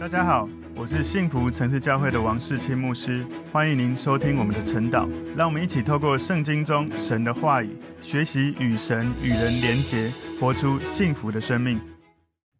大家好，我是幸福城市教会的王世清牧师，欢迎您收听我们的晨祷。让我们一起透过圣经中神的话语，学习与神与人连结，活出幸福的生命。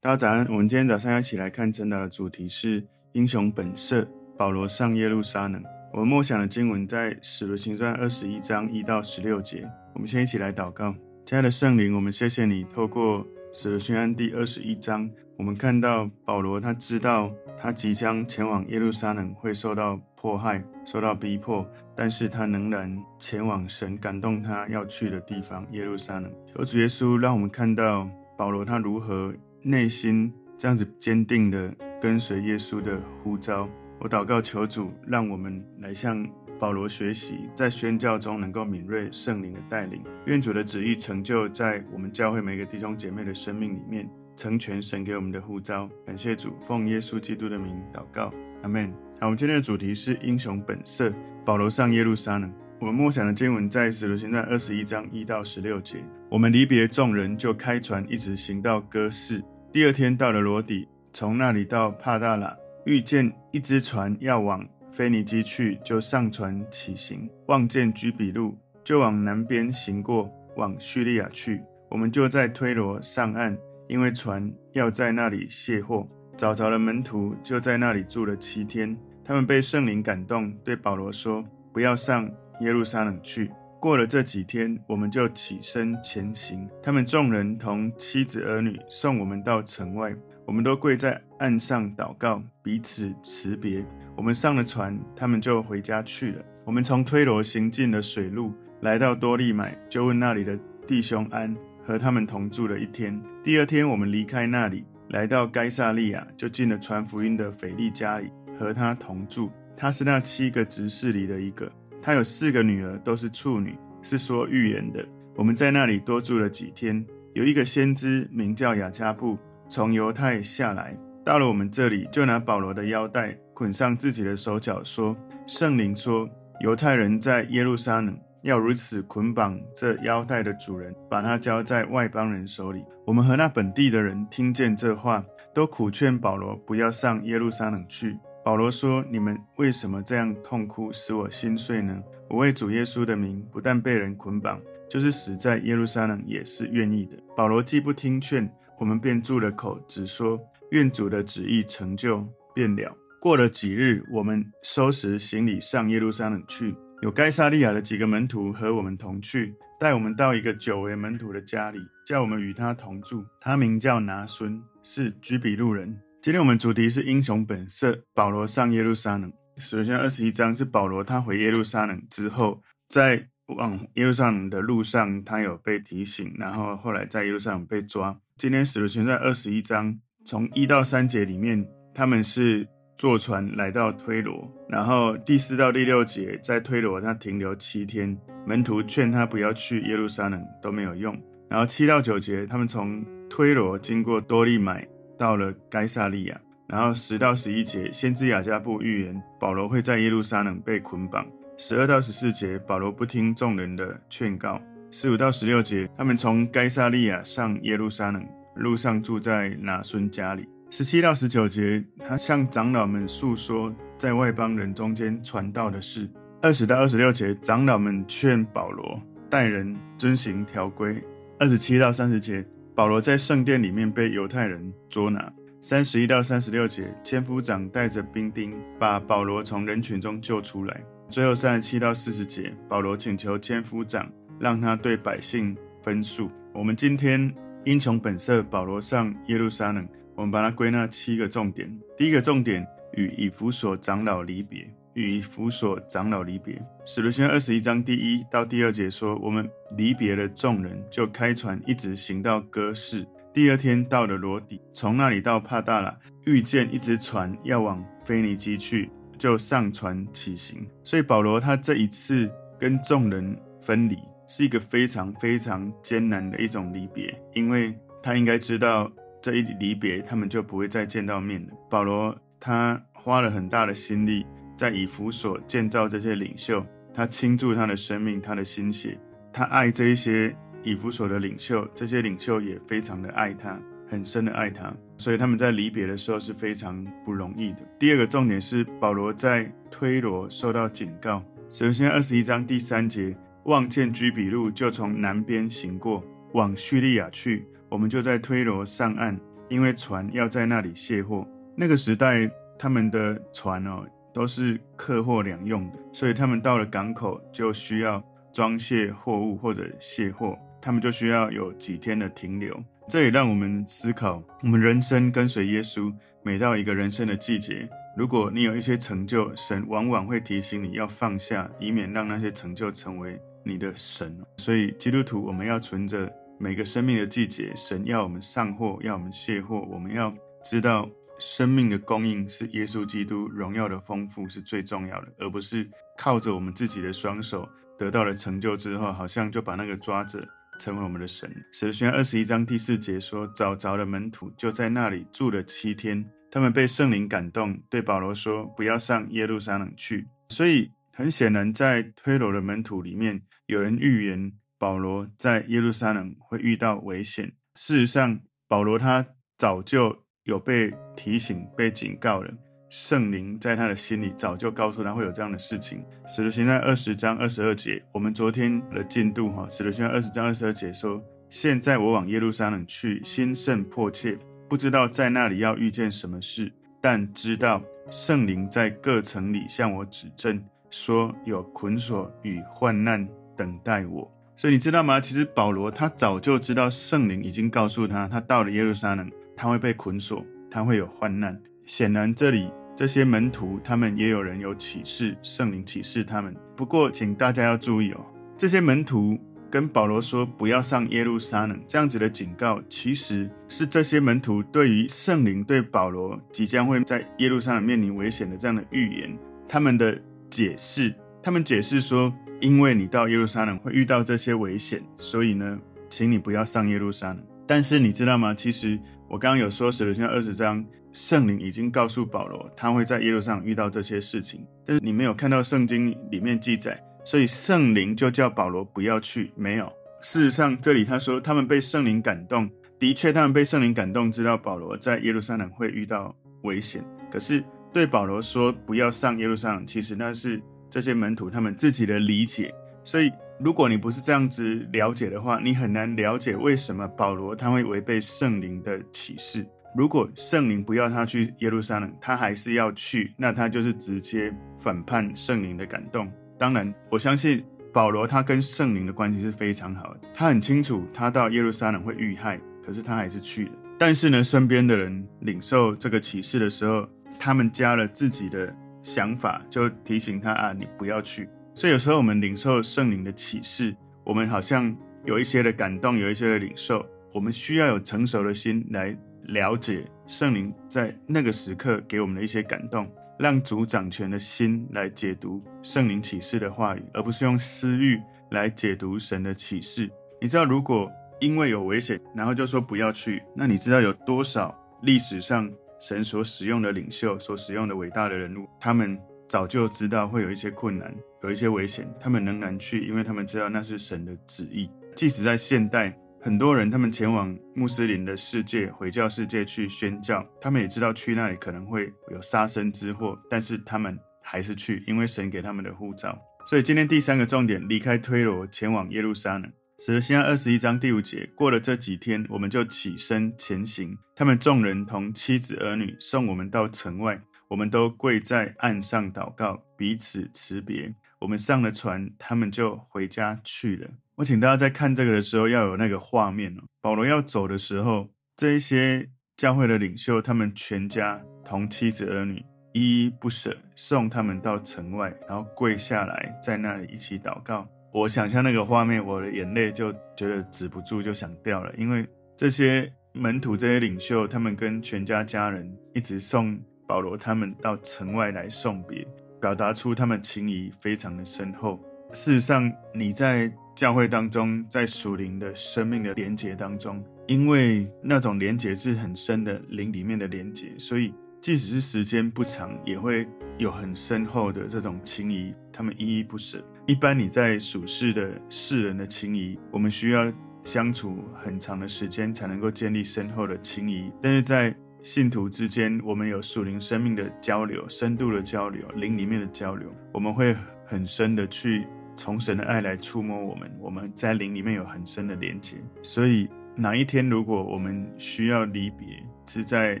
大家早安，我们今天早上要一起来看晨祷的主题是英雄本色。保罗上耶路撒冷。我们默想的经文在使徒行传二十一章一到十六节。我们先一起来祷告，亲爱的圣灵，我们谢谢你，透过使徒行传第二十一章。我们看到保罗，他知道他即将前往耶路撒冷会受到迫害、受到逼迫，但是他仍然前往神感动他要去的地方——耶路撒冷。求主耶稣让我们看到保罗他如何内心这样子坚定的跟随耶稣的呼召。我祷告求主，让我们来向保罗学习，在宣教中能够敏锐圣灵的带领。愿主的旨意成就在我们教会每个弟兄姐妹的生命里面。成全神给我们的呼召，感谢主，奉耶稣基督的名祷告，阿门。好，我们今天的主题是英雄本色。保罗上耶路撒冷。我们默想的经文在使徒行传二十一章一到十六节。我们离别众人，就开船，一直行到哥市。第二天到了罗底，从那里到帕大拉，遇见一只船要往腓尼基去，就上船起行。望见居比路，就往南边行过，往叙利亚去。我们就在推罗上岸。因为船要在那里卸货，找着了门徒，就在那里住了七天。他们被圣灵感动，对保罗说：“不要上耶路撒冷去。”过了这几天，我们就起身前行。他们众人同妻子儿女送我们到城外，我们都跪在岸上祷告，彼此辞别。我们上了船，他们就回家去了。我们从推罗行进了水路，来到多利买，就问那里的弟兄安。和他们同住了一天。第二天，我们离开那里，来到该撒利亚，就进了传福音的腓力家里，和他同住。他是那七个执事里的一个。他有四个女儿，都是处女，是说预言的。我们在那里多住了几天。有一个先知名叫雅加布，从犹太下来，到了我们这里，就拿保罗的腰带捆上自己的手脚，说：“圣灵说，犹太人在耶路撒冷。”要如此捆绑这腰带的主人，把他交在外邦人手里。我们和那本地的人听见这话，都苦劝保罗不要上耶路撒冷去。保罗说：“你们为什么这样痛哭，使我心碎呢？我为主耶稣的名，不但被人捆绑，就是死在耶路撒冷也是愿意的。”保罗既不听劝，我们便住了口，只说：“愿主的旨意成就便了。”过了几日，我们收拾行李上耶路撒冷去。有该撒利亚的几个门徒和我们同去，带我们到一个久为门徒的家里，叫我们与他同住。他名叫拿孙，是居比路人。今天我们主题是英雄本色。保罗上耶路撒冷。首先二十一章是保罗他回耶路撒冷之后，在往耶路撒冷的路上，他有被提醒，然后后来在耶路撒冷被抓。今天使徒行传在二十一章从一到三节里面，他们是。坐船来到推罗，然后第四到第六节在推罗他停留七天，门徒劝他不要去耶路撒冷都没有用。然后七到九节他们从推罗经过多利买到了该撒利亚，然后十到十一节先知雅加布预言保罗会在耶路撒冷被捆绑。十二到十四节保罗不听众人的劝告。十五到十六节他们从该撒利亚上耶路撒冷，路上住在拿孙家里。十七到十九节，他向长老们述说在外邦人中间传道的事。二十到二十六节，长老们劝保罗待人遵行条规。二十七到三十节，保罗在圣殿里面被犹太人捉拿。三十一到三十六节，千夫长带着兵丁把保罗从人群中救出来。最后三十七到四十节，保罗请求千夫长让他对百姓分诉。我们今天英雄本色，保罗上耶路撒冷。我们把它归纳七个重点。第一个重点，与以弗所长老离别。与以弗所长老离别。使徒行二十一章第一到第二节说，我们离别了众人，就开船一直行到哥市。第二天到了罗底，从那里到帕大拉，遇见一只船要往腓尼基去，就上船起行。所以保罗他这一次跟众人分离，是一个非常非常艰难的一种离别，因为他应该知道。这一离别，他们就不会再见到面了。保罗他花了很大的心力，在以弗所建造这些领袖，他倾注他的生命，他的心血，他爱这一些以弗所的领袖，这些领袖也非常的爱他，很深的爱他。所以他们在离别的时候是非常不容易的。第二个重点是保罗在推罗受到警告。首先，二十一章第三节，望见居比路，就从南边行过，往叙利亚去。我们就在推罗上岸，因为船要在那里卸货。那个时代，他们的船哦都是客货两用的，所以他们到了港口就需要装卸货物或者卸货，他们就需要有几天的停留。这也让我们思考，我们人生跟随耶稣，每到一个人生的季节，如果你有一些成就，神往往会提醒你要放下，以免让那些成就成为你的神。所以基督徒，我们要存着每个生命的季节，神要我们上货，要我们卸货，我们要知道生命的供应是耶稣基督荣耀的丰富是最重要的，而不是靠着我们自己的双手得到了成就之后，好像就把那个抓着。成为我们的神。使徒行二十一章第四节说，找着了门徒，就在那里住了七天。他们被圣灵感动，对保罗说：“不要上耶路撒冷去。”所以很显然，在推罗的门徒里面，有人预言保罗在耶路撒冷会遇到危险。事实上，保罗他早就有被提醒、被警告了。圣灵在他的心里早就告诉他会有这样的事情。使徒行传二十章二十二节，我们昨天的进度哈，使徒行传二十章二十二节说：现在我往耶路撒冷去，心甚迫切，不知道在那里要遇见什么事，但知道圣灵在各城里向我指证，说有捆锁与患难等待我。所以你知道吗？其实保罗他早就知道圣灵已经告诉他，他到了耶路撒冷，他会被捆锁，他会有患难。显然，这里这些门徒，他们也有人有启示，圣灵启示他们。不过，请大家要注意哦，这些门徒跟保罗说不要上耶路撒冷，这样子的警告，其实是这些门徒对于圣灵对保罗即将会在耶路撒冷面临危险的这样的预言，他们的解释。他们解释说，因为你到耶路撒冷会遇到这些危险，所以呢，请你不要上耶路撒冷。但是你知道吗？其实我刚刚有说，使徒行二十章。圣灵已经告诉保罗，他会在耶路上遇到这些事情，但是你没有看到圣经里面记载，所以圣灵就叫保罗不要去。没有，事实上这里他说他们被圣灵感动，的确他们被圣灵感动，知道保罗在耶路撒冷会遇到危险。可是对保罗说不要上耶路撒冷，其实那是这些门徒他们自己的理解。所以如果你不是这样子了解的话，你很难了解为什么保罗他会违背圣灵的启示。如果圣灵不要他去耶路撒冷，他还是要去，那他就是直接反叛圣灵的感动。当然，我相信保罗他跟圣灵的关系是非常好的，他很清楚他到耶路撒冷会遇害，可是他还是去了。但是呢，身边的人领受这个启示的时候，他们加了自己的想法，就提醒他啊，你不要去。所以有时候我们领受圣灵的启示，我们好像有一些的感动，有一些的领受，我们需要有成熟的心来。了解圣灵在那个时刻给我们的一些感动，让主掌权的心来解读圣灵启示的话语，而不是用私欲来解读神的启示。你知道，如果因为有危险，然后就说不要去，那你知道有多少历史上神所使用的领袖、所使用的伟大的人物，他们早就知道会有一些困难、有一些危险，他们仍然去，因为他们知道那是神的旨意。即使在现代。很多人他们前往穆斯林的世界、回教世界去宣教，他们也知道去那里可能会有杀身之祸，但是他们还是去，因为神给他们的护照。所以今天第三个重点，离开推罗前往耶路撒冷。使徒行传二十一章第五节，过了这几天，我们就起身前行。他们众人同妻子儿女送我们到城外，我们都跪在岸上祷告，彼此辞别。我们上了船，他们就回家去了。我请大家在看这个的时候要有那个画面哦。保罗要走的时候，这一些教会的领袖，他们全家同妻子儿女依依不舍送他们到城外，然后跪下来在那里一起祷告。我想象那个画面，我的眼泪就觉得止不住，就想掉了。因为这些门徒、这些领袖，他们跟全家家人一直送保罗他们到城外来送别，表达出他们情谊非常的深厚。事实上，你在。教会当中，在属灵的生命的连结当中，因为那种连结是很深的灵里面的连结，所以即使是时间不长，也会有很深厚的这种情谊，他们依依不舍。一般你在属世的世人的情谊，我们需要相处很长的时间才能够建立深厚的情谊，但是在信徒之间，我们有属灵生命的交流、深度的交流、灵里面的交流，我们会很深的去从神的爱来触摸我们，我们在灵里面有很深的连接。所以哪一天如果我们需要离别，是在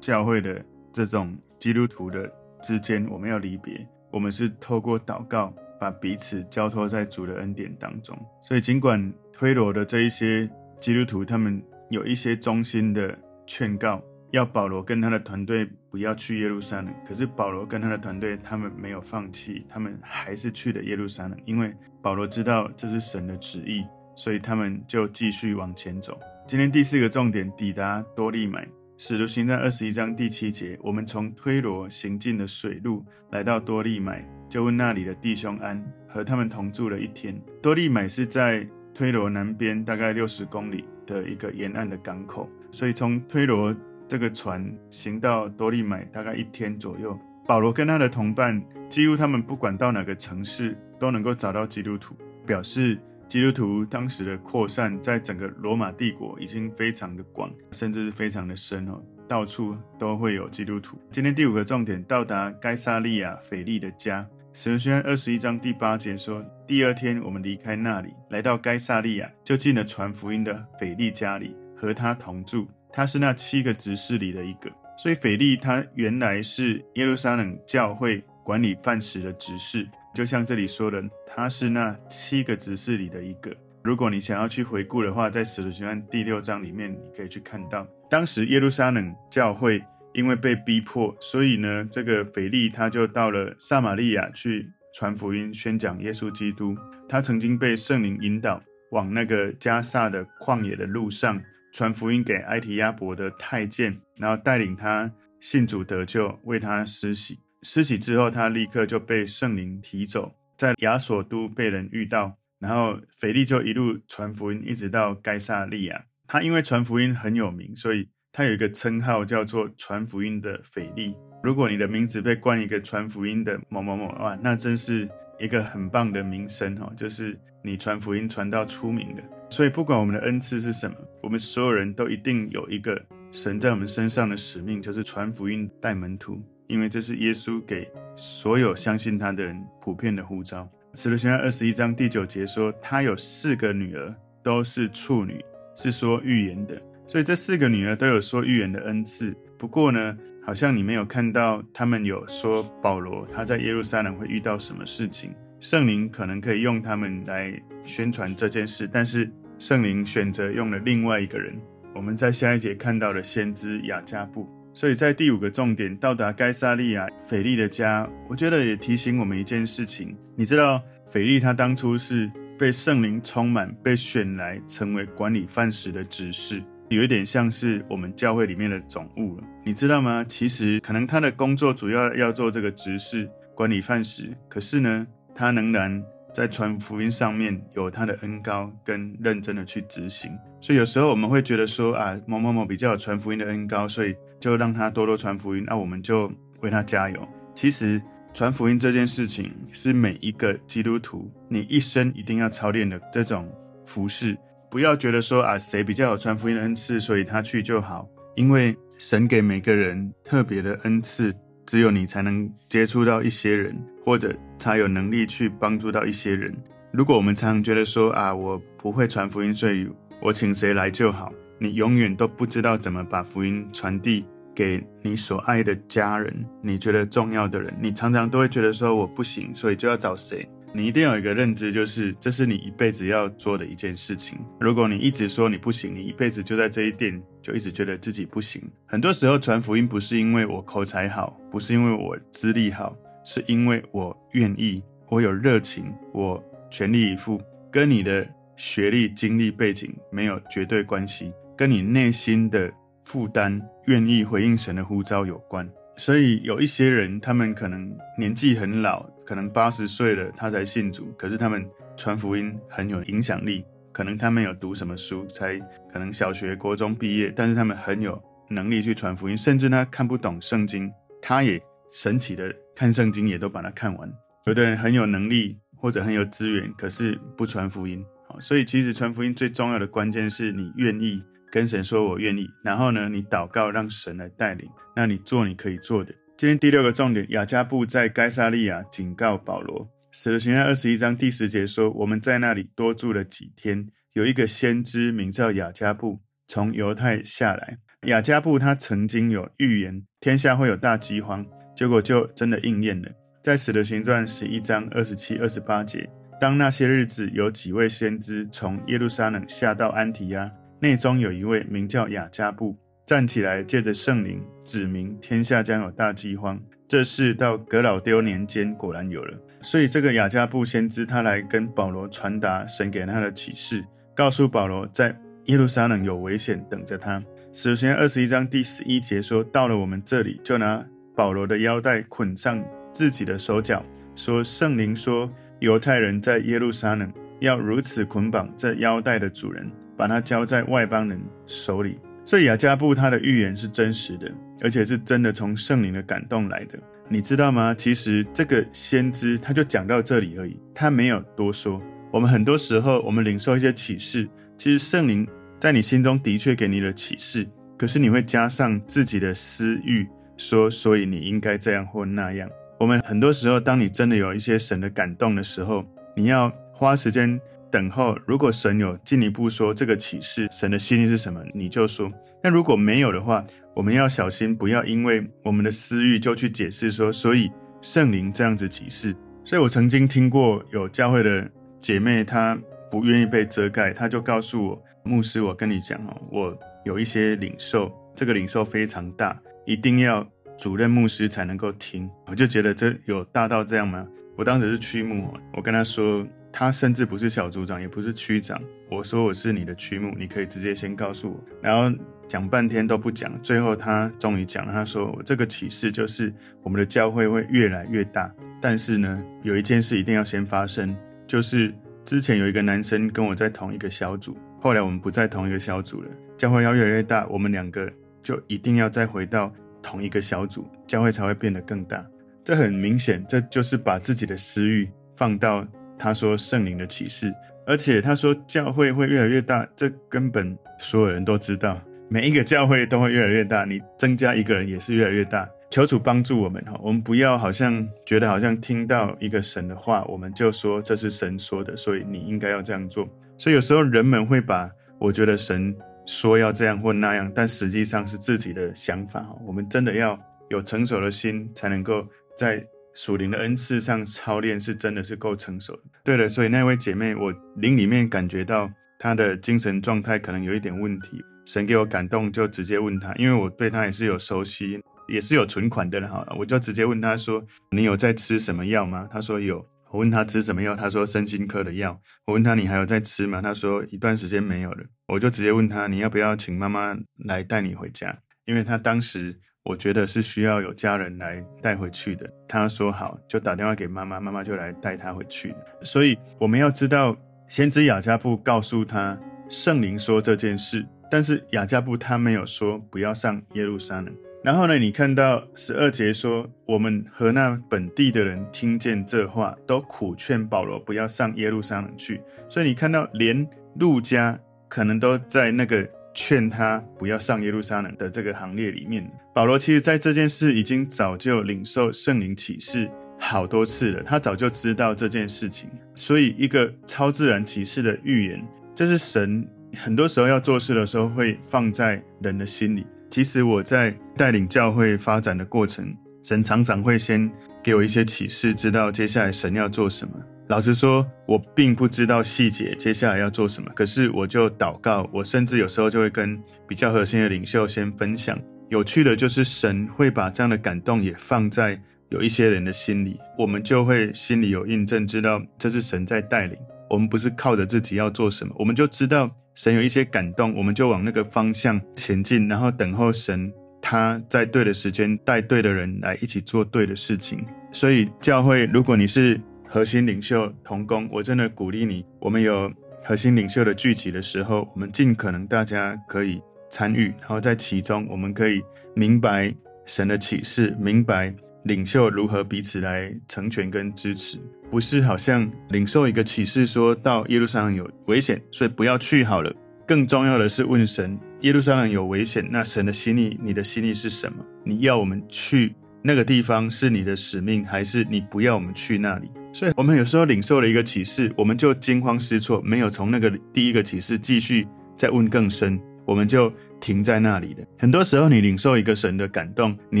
教会的这种基督徒的之间，我们要离别，我们是透过祷告把彼此交托在主的恩典当中。所以尽管推罗的这一些基督徒，他们有一些忠心的劝告。要保罗跟他的团队不要去耶路撒冷，可是保罗跟他的团队，他们没有放弃，他们还是去了耶路撒冷，因为保罗知道这是神的旨意，所以他们就继续往前走。今天第四个重点，抵达多利买。使徒行传二十一章第七节，我们从推罗行进的水路来到多利买，就问那里的弟兄安，和他们同住了一天。多利买是在推罗南边大概六十公里的一个沿岸的港口，所以从推罗。这个船行到多利买大概一天左右。保罗跟他的同伴，几乎他们不管到哪个城市，都能够找到基督徒，表示基督徒当时的扩散在整个罗马帝国已经非常的广，甚至是非常的深哦，到处都会有基督徒。今天第五个重点，到达该撒利亚腓利的家。使徒行传二十一章第八节说，第二天我们离开那里，来到该撒利亚，就进了传福音的腓利家里，和他同住。他是那七个执事里的一个，所以腓利他原来是耶路撒冷教会管理饭食的执事，就像这里说的，他是那七个执事里的一个。如果你想要去回顾的话，在使徒行传第六章里面，你可以去看到，当时耶路撒冷教会因为被逼迫，所以呢，这个腓利他就到了撒玛利亚去传福音、宣讲耶稣基督。他曾经被圣灵引导往那个加萨的旷野的路上。传福音给埃提亚伯的太监，然后带领他信主得救，为他施洗。施洗之后，他立刻就被圣灵提走，在亚索都被人遇到，然后腓利就一路传福音，一直到该撒利亚。他因为传福音很有名，所以他有一个称号叫做传福音的腓利。如果你的名字被冠一个传福音的某某某，哇，那真是一个很棒的名声哦，就是你传福音传到出名的。所以，不管我们的恩赐是什么，我们所有人都一定有一个神在我们身上的使命，就是传福音、带门徒。因为这是耶稣给所有相信他的人普遍的呼召。使徒行传二十一章第九节说，他有四个女儿，都是处女，是说预言的。所以这四个女儿都有说预言的恩赐。不过呢，好像你没有看到他们有说保罗他在耶路撒冷会遇到什么事情。圣灵可能可以用他们来宣传这件事，但是。圣灵选择用了另外一个人，我们在下一节看到的先知雅加布。所以在第五个重点，到达该撒利亚腓利的家，我觉得也提醒我们一件事情。你知道，腓利他当初是被圣灵充满，被选来成为管理饭食的执事，有一点像是我们教会里面的总务了。你知道吗？其实可能他的工作主要要做这个执事，管理饭食，可是呢，他仍然。在传福音上面有他的恩高跟认真的去执行，所以有时候我们会觉得说啊，某某某比较有传福音的恩高，所以就让他多多传福音，那、我们就为他加油。其实传福音这件事情是每一个基督徒你一生一定要操练的这种服事，不要觉得说啊，谁比较有传福音的恩赐，所以他去就好，因为神给每个人特别的恩赐。只有你才能接触到一些人，或者才有能力去帮助到一些人。如果我们常常觉得说啊，我不会传福音，所以我请谁来就好，你永远都不知道怎么把福音传递给你所爱的家人，你觉得重要的人。你常常都会觉得说我不行，所以就要找谁。你一定有一个认知，就是这是你一辈子要做的一件事情。如果你一直说你不行，你一辈子就在这一点就一直觉得自己不行。很多时候传福音不是因为我口才好，不是因为我资历好，是因为我愿意，我有热情，我全力以赴。跟你的学历、经历、背景没有绝对关系，跟你内心的负担、愿意回应神的呼召有关。所以有一些人，他们可能年纪很老，可能八十岁了，他才信主。可是他们传福音很有影响力，可能他们有读什么书，才可能小学、国中毕业，但是他们很有能力去传福音。甚至他看不懂圣经，他也神奇的看圣经，也都把它看完。有的人很有能力或者很有资源，可是不传福音。好，所以其实传福音最重要的关键是你愿意跟神说我愿意，然后呢，你祷告让神来带领，那你做你可以做的。今天第六个重点，雅加布在该撒利亚警告保罗。使徒行传二十一章第十节说，我们在那里多住了几天，有一个先知名叫雅加布，从犹太下来。雅加布他曾经有预言天下会有大饥荒，结果就真的应验了。在使徒行传十一章二十七、二十八节，当那些日子有几位先知从耶路撒冷下到安提亚，内中有一位名叫雅加布。站起来，借着圣灵指明天下将有大饥荒。这事到格老丢年间果然有了。所以这个亚加布先知他来跟保罗传达神给他的启示，告诉保罗在耶路撒冷有危险等着他。使徒行二十一章第十一节说：“到了我们这里，就拿保罗的腰带捆上自己的手脚，说圣灵说犹太人在耶路撒冷要如此捆绑这腰带的主人，把他交在外邦人手里。”所以亚加布他的预言是真实的，而且是真的从圣灵的感动来的，你知道吗？其实这个先知他就讲到这里而已，他没有多说。我们很多时候我们领受一些启示，其实圣灵在你心中的确给你了启示，可是你会加上自己的私欲，说所以你应该这样或那样。我们很多时候，当你真的有一些神的感动的时候，你要花时间。等候，如果神有进一步说这个启示，神的心意是什么，你就说。但如果没有的话，我们要小心，不要因为我们的私欲就去解释说，所以圣灵这样子启示。所以我曾经听过有教会的姐妹，她不愿意被遮盖，她就告诉我，牧师，我跟你讲哦，我有一些领受，这个领受非常大，一定要主任牧师才能够听。我就觉得这有大到这样吗？我当时是区牧，我跟她说。他甚至不是小组长，也不是区长。我说我是你的区牧，你可以直接先告诉我。然后讲半天都不讲，最后他终于讲了。他说：“我这个启示就是我们的教会会越来越大，但是呢，有一件事一定要先发生，就是之前有一个男生跟我在同一个小组，后来我们不在同一个小组了。教会要越来越大，我们两个就一定要再回到同一个小组，教会才会变得更大。这很明显，这就是把自己的私欲放到。”他说圣灵的启示，而且他说教会会越来越大，这根本所有人都知道，每一个教会都会越来越大，你增加一个人也是越来越大。求主帮助我们哈，我们不要好像觉得好像听到一个神的话，我们就说这是神说的，所以你应该要这样做。所以有时候人们会把我觉得神说要这样或那样，但实际上是自己的想法哈。我们真的要有成熟的心，才能够在。属灵的恩赐上操练是真的是够成熟的。对了，所以那位姐妹，我灵里面感觉到她的精神状态可能有一点问题。神给我感动，就直接问她，因为我对她也是有熟悉，也是有存款的了哈。我就直接问她说：“你有在吃什么药吗？”她说有。我问她吃什么药，她说身心科的药。我问她你还有在吃吗？她说一段时间没有了。我就直接问她，你要不要请妈妈来带你回家？因为她当时。我觉得是需要有家人来带回去的。他说好，就打电话给妈妈，妈妈就来带他回去。所以我们要知道，先知亚加布告诉他圣灵说这件事，但是亚加布他没有说不要上耶路撒冷。然后呢，你看到十二节说，我们和那本地的人听见这话，都苦劝保罗不要上耶路撒冷去。所以你看到连路加可能都在那个。劝他不要上耶路撒冷的这个行列里面，保罗其实在这件事已经早就领受圣灵启示好多次了，他早就知道这件事情。所以，一个超自然启示的预言，这是神很多时候要做事的时候会放在人的心里。其实我在带领教会发展的过程，神常常会先给我一些启示，知道接下来神要做什么。老实说，我并不知道细节，接下来要做什么。可是我就祷告，我甚至有时候就会跟比较核心的领袖先分享。有趣的就是，神会把这样的感动也放在有一些人的心里，我们就会心里有印证，知道这是神在带领。我们不是靠着自己要做什么，我们就知道神有一些感动，我们就往那个方向前进，然后等候神他在对的时间带对的人来一起做对的事情。所以教会，如果你是核心领袖同工，我真的鼓励你。我们有核心领袖的聚集的时候，我们尽可能大家可以参与，然后在其中，我们可以明白神的启示，明白领袖如何彼此来成全跟支持。不是好像领受一个启示，说到耶路撒冷有危险，所以不要去好了。更重要的是问神耶路撒冷有危险，那神的心意，你的心意是什么？你要我们去那个地方是你的使命，还是你不要我们去那里？所以，我们有时候领受了一个启示，我们就惊慌失措，没有从那个第一个启示继续再问更深，我们就停在那里的。很多时候，你领受一个神的感动，你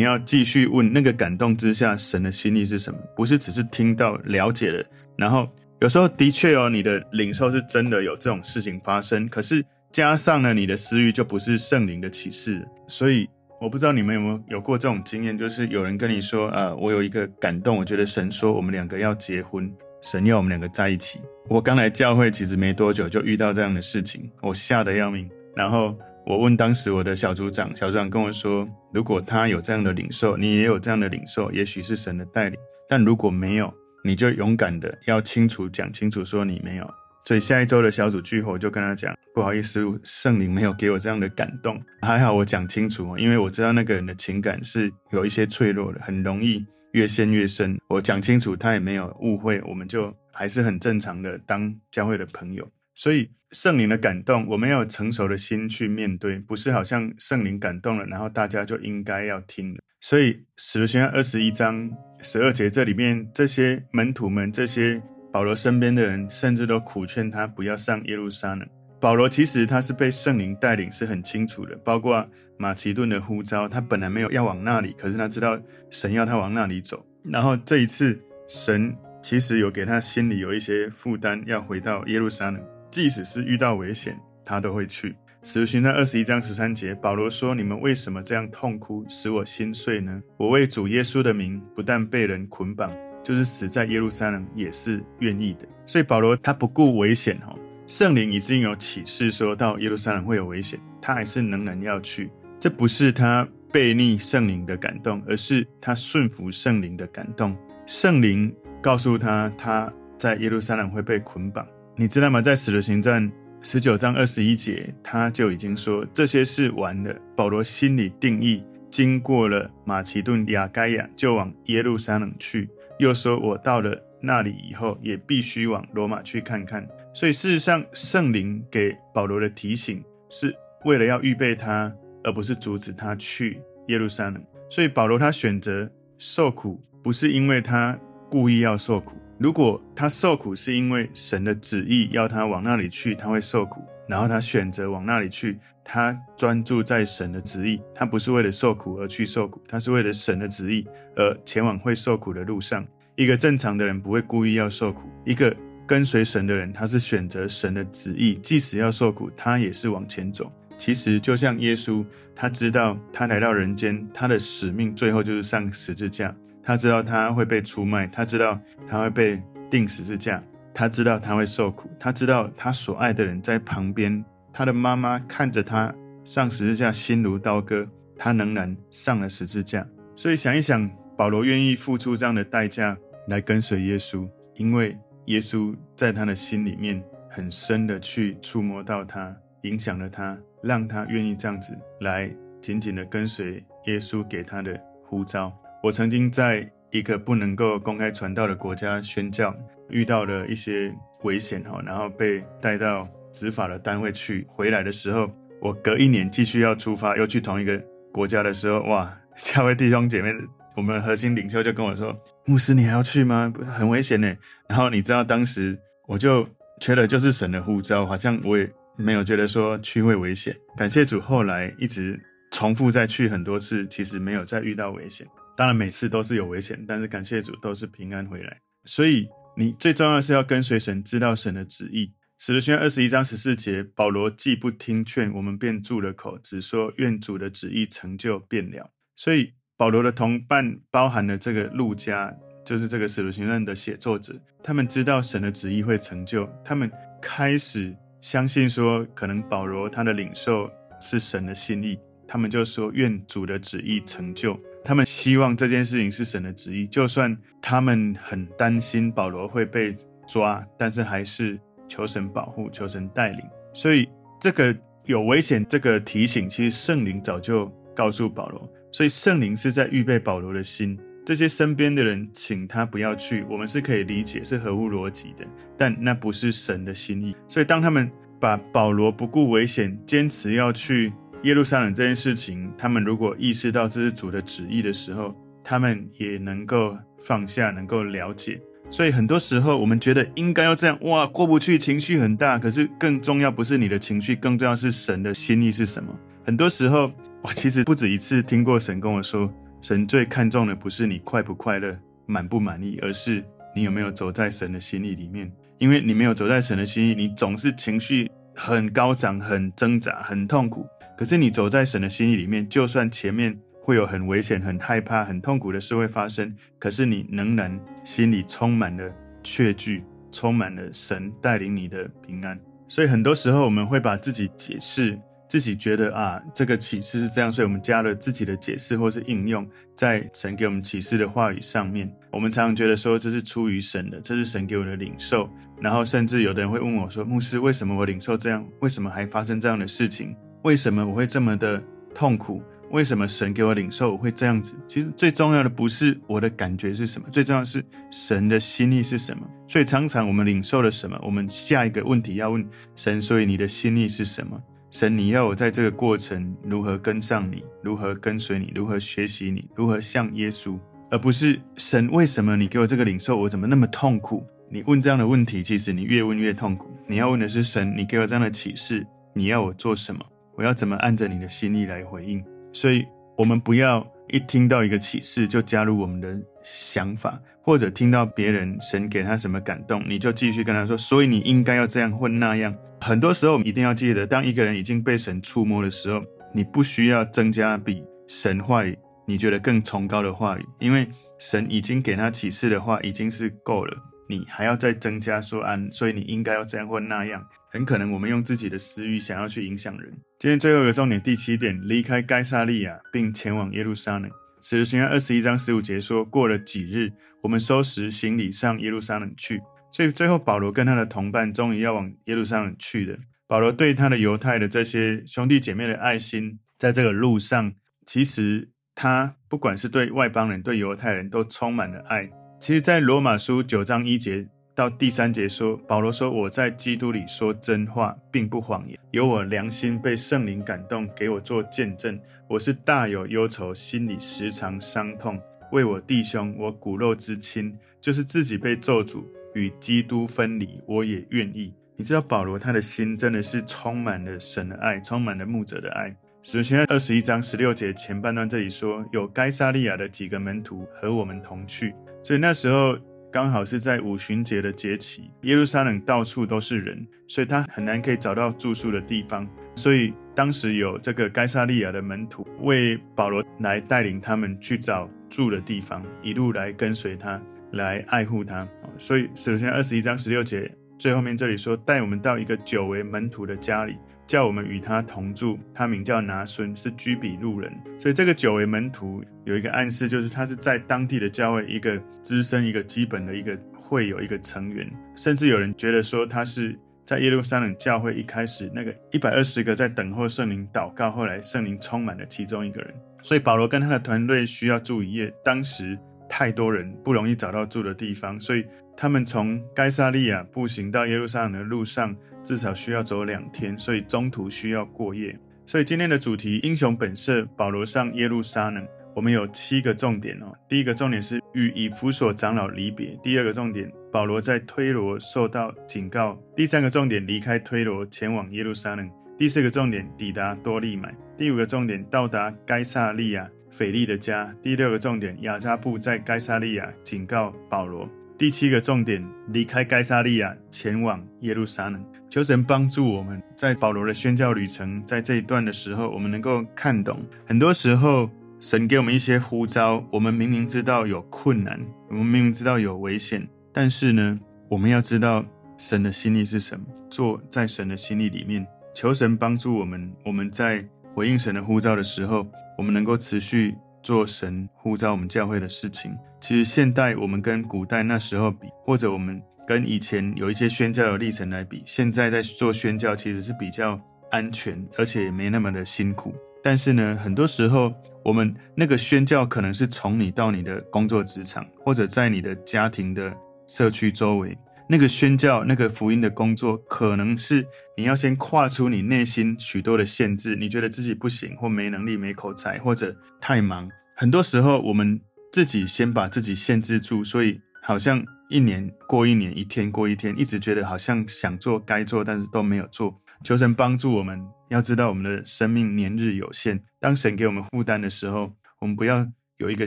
要继续问那个感动之下神的心意是什么，不是只是听到了解了，然后有时候的确哦，你的领受是真的有这种事情发生，可是。加上了你的私欲，就不是圣灵的启示。所以我不知道你们有没有有过这种经验，就是有人跟你说：“、呃，我有一个感动，我觉得神说我们两个要结婚，神要我们两个在一起。”我刚来教会其实没多久就遇到这样的事情，我吓得要命。然后我问当时我的小组长，小组长跟我说：“如果他有这样的领受，你也有这样的领受，也许是神的带领。但如果没有，你就勇敢的要清楚讲清楚，说你没有。”所以下一周的小组聚会，我就跟他讲，不好意思，圣灵没有给我这样的感动。还好我讲清楚，因为我知道那个人的情感是有一些脆弱的，很容易越陷越深。我讲清楚，他也没有误会，我们就还是很正常的当教会的朋友。所以圣灵的感动，我们要有成熟的心去面对，不是好像圣灵感动了，然后大家就应该要听。所以使徒行传二十一章十二节这里面这些门徒们这些。保罗身边的人甚至都苦劝他不要上耶路撒冷。保罗其实他是被圣灵带领，是很清楚的。包括马其顿的呼召，他本来没有要往那里，可是他知道神要他往那里走。然后这一次，神其实有给他心里有一些负担，要回到耶路撒冷，即使是遇到危险，他都会去。使徒行传二十一章十三节，保罗说：“你们为什么这样痛哭，使我心碎呢？我为主耶稣的名，不但被人捆绑。”就是死在耶路撒冷也是愿意的，所以保罗他不顾危险哈，圣灵已经有启示说到耶路撒冷会有危险，他还是仍然要去。这不是他背逆圣灵的感动，而是他顺服圣灵的感动。圣灵告诉他他在耶路撒冷会被捆绑，你知道吗？在使徒行传十九章二十一节，他就已经说这些事完了。保罗心里定义，经过了马其顿、亚该亚，就往耶路撒冷去。又说：“我到了那里以后，也必须往罗马去看看。”所以，事实上，圣灵给保罗的提醒是为了要预备他，而不是阻止他去耶路撒冷。所以，保罗他选择受苦，不是因为他故意要受苦。如果他受苦是因为神的旨意要他往那里去，他会受苦。然后他选择往那里去，他专注在神的旨意，他不是为了受苦而去受苦，他是为了神的旨意而前往会受苦的路上。一个正常的人不会故意要受苦，一个跟随神的人，他是选择神的旨意，即使要受苦，他也是往前走。其实就像耶稣，他知道他来到人间，他的使命最后就是上十字架，他知道他会被出卖，他知道他会被钉十字架。他知道他会受苦，他知道他所爱的人在旁边，他的妈妈看着他上十字架，心如刀割，他仍然上了十字架。所以想一想，保罗愿意付出这样的代价来跟随耶稣，因为耶稣在他的心里面很深的去触摸到他，影响了他，让他愿意这样子来紧紧的跟随耶稣给他的呼召。我曾经在一个不能够公开传道的国家宣教。遇到了一些危险哈，然后被带到执法的单位去。回来的时候，我隔一年继续要出发，又去同一个国家的时候，哇！教会弟兄姐妹，我们核心领袖就跟我说：“牧师，你还要去吗？很危险呢。”然后你知道，当时我就觉得就是神的呼召，好像我也没有觉得说去会危险。感谢主，后来一直重复再去很多次，其实没有再遇到危险。当然每次都是有危险，但是感谢主都是平安回来。所以。你最重要是要跟随神，知道神的旨意。使徒行二十一章十四节，保罗既不听劝，我们便住了口，只说愿主的旨意成就便了。所以保罗的同伴包含了这个路加，就是这个使徒行传的写作者，他们知道神的旨意会成就，他们开始相信说，可能保罗他的领受是神的心意，他们就说愿主的旨意成就。他们希望这件事情是神的旨意，就算他们很担心保罗会被抓，但是还是求神保护，求神带领。所以这个有危险，这个提醒，其实圣灵早就告诉保罗。所以圣灵是在预备保罗的心。这些身边的人请他不要去，我们是可以理解，是合乎逻辑的，但那不是神的心意。所以当他们把保罗不顾危险，坚持要去耶路撒冷这件事情，他们如果意识到这是主的旨意的时候，他们也能够放下，能够了解。所以很多时候，我们觉得应该要这样，哇，过不去，情绪很大。可是更重要不是你的情绪，更重要是神的心意是什么。很多时候，我其实不止一次听过神跟我说，神最看重的不是你快不快乐、满不满意，而是你有没有走在神的心意里面。因为你没有走在神的心意，你总是情绪很高涨、很挣扎、很痛苦。可是你走在神的心意里面，就算前面会有很危险、很害怕、很痛苦的事会发生，可是你仍然心里充满了确据，充满了神带领你的平安。所以很多时候我们会把自己解释。自己觉得啊，这个启示是这样，所以我们加了自己的解释或是应用在神给我们启示的话语上面。我们常常觉得说，这是出于神的，这是神给我的领受。然后甚至有的人会问我说：“牧师，为什么我领受这样？为什么还发生这样的事情？为什么我会这么的痛苦？为什么神给我领受我会这样子？”其实最重要的不是我的感觉是什么，最重要是神的心意是什么。所以常常我们领受了什么，我们下一个问题要问神：所以你的心意是什么？神，你要我在这个过程如何跟上你，如何跟随你，如何学习你，如何像耶稣，而不是神，为什么你给我这个领受，我怎么那么痛苦？你问这样的问题，其实你越问越痛苦。你要问的是神，你给我这样的启示，你要我做什么？我要怎么按着你的心意来回应？所以，我们不要。一听到一个启示，就加入我们的想法，或者听到别人神给他什么感动，你就继续跟他说，所以你应该要这样或那样。很多时候，我们一定要记得，当一个人已经被神触摸的时候，你不需要增加比神话语你觉得更崇高的话语，因为神已经给他启示的话已经是够了。你还要再增加说啊，所以你应该要这样或那样，很可能我们用自己的私欲想要去影响人。今天最后一个重点，第七点，离开该撒利亚并前往耶路撒冷。使徒行传二十一章十五节说，过了几日，我们收拾行李上耶路撒冷去。所以最后保罗跟他的同伴终于要往耶路撒冷去了。保罗对他的犹太的这些兄弟姐妹的爱心，在这个路上，其实他不管是对外邦人、对犹太人都充满了爱。其实，在罗马书九章一节到第三节说，保罗说：“我在基督里说真话，并不谎言，有我良心被圣灵感动，给我做见证。我是大有忧愁，心里时常伤痛，为我弟兄，我骨肉之亲，就是自己被咒诅，与基督分离，我也愿意。”你知道，保罗他的心真的是充满了神的爱，充满了牧者的爱。使徒行二十一章十六节前半段这里说，有该撒利亚的几个门徒和我们同去。所以那时候刚好是在五旬节的节期，耶路撒冷到处都是人，所以他很难可以找到住宿的地方。所以当时有这个该撒利亚的门徒为保罗来带领他们去找住的地方，一路来跟随他，来爱护他。所以首先二十一章十六节最后面这里说，带我们到一个久为门徒的家里。叫我们与他同住，他名叫拿孙，是居比路人。所以这个久为门徒有一个暗示，就是他是在当地的教会一个资深、一个基本的一个会有一个成员。甚至有人觉得说，他是在耶路撒冷教会一开始那个一百二十个在等候圣灵祷告，后来圣灵充满了其中一个人。所以保罗跟他的团队需要住一夜，当时太多人不容易找到住的地方，所以他们从该撒利亚步行到耶路撒冷的路上。至少需要走两天，所以中途需要过夜。所以今天的主题：英雄本色，保罗上耶路撒冷。我们有七个重点哦。第一个重点是与以弗所长老离别；第二个重点，保罗在推罗受到警告；第三个重点，离开推罗前往耶路撒冷；第四个重点，抵达多利买；第五个重点，到达该撒利亚腓利的家；第六个重点，亚扎布在该撒利亚警告保罗。第七个重点，离开该撒利亚，前往耶路撒冷。求神帮助我们，在保罗的宣教旅程，在这一段的时候，我们能够看懂。很多时候，神给我们一些呼召，我们明明知道有困难，我们明明知道有危险，但是呢，我们要知道神的心意是什么，做在神的心意里面。求神帮助我们，我们在回应神的呼召的时候，我们能够持续。做神呼召我们教会的事情，其实现代我们跟古代那时候比，或者我们跟以前有一些宣教的历程来比，现在在做宣教其实是比较安全，而且也没那么的辛苦。但是呢，很多时候我们那个宣教可能是从你到你的工作职场，或者在你的家庭的社区周围，那个宣教、那个福音的工作，可能是你要先跨出你内心许多的限制，你觉得自己不行，或没能力、没口才，或者太忙。很多时候，我们自己先把自己限制住，所以好像一年过一年，一天过一天，一直觉得好像想做、该做，但是都没有做。求神帮助我们，要知道我们的生命年日有限。当神给我们负担的时候，我们不要有一个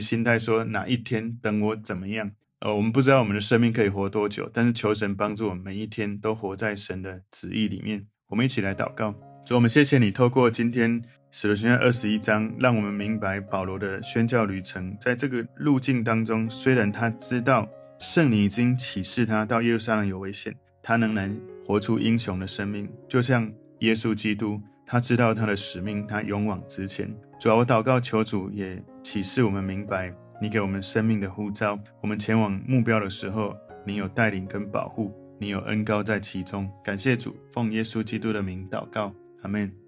心态说哪一天等我怎么样。呃，我们不知道我们的生命可以活多久，但是求神帮助我们每一天都活在神的旨意里面。我们一起来祷告，主，我们谢谢你透过今天使徒行传二十一章，让我们明白保罗的宣教旅程。在这个路径当中，虽然他知道圣灵已经启示他到耶路撒冷有危险，他仍然活出英雄的生命，就像耶稣基督，他知道他的使命，他勇往直前。主啊，我祷告求主也启示我们明白。你给我们生命的呼召，我们前往目标的时候，你有带领跟保护，你有恩膏在其中。感谢主，奉耶稣基督的名祷告，阿门。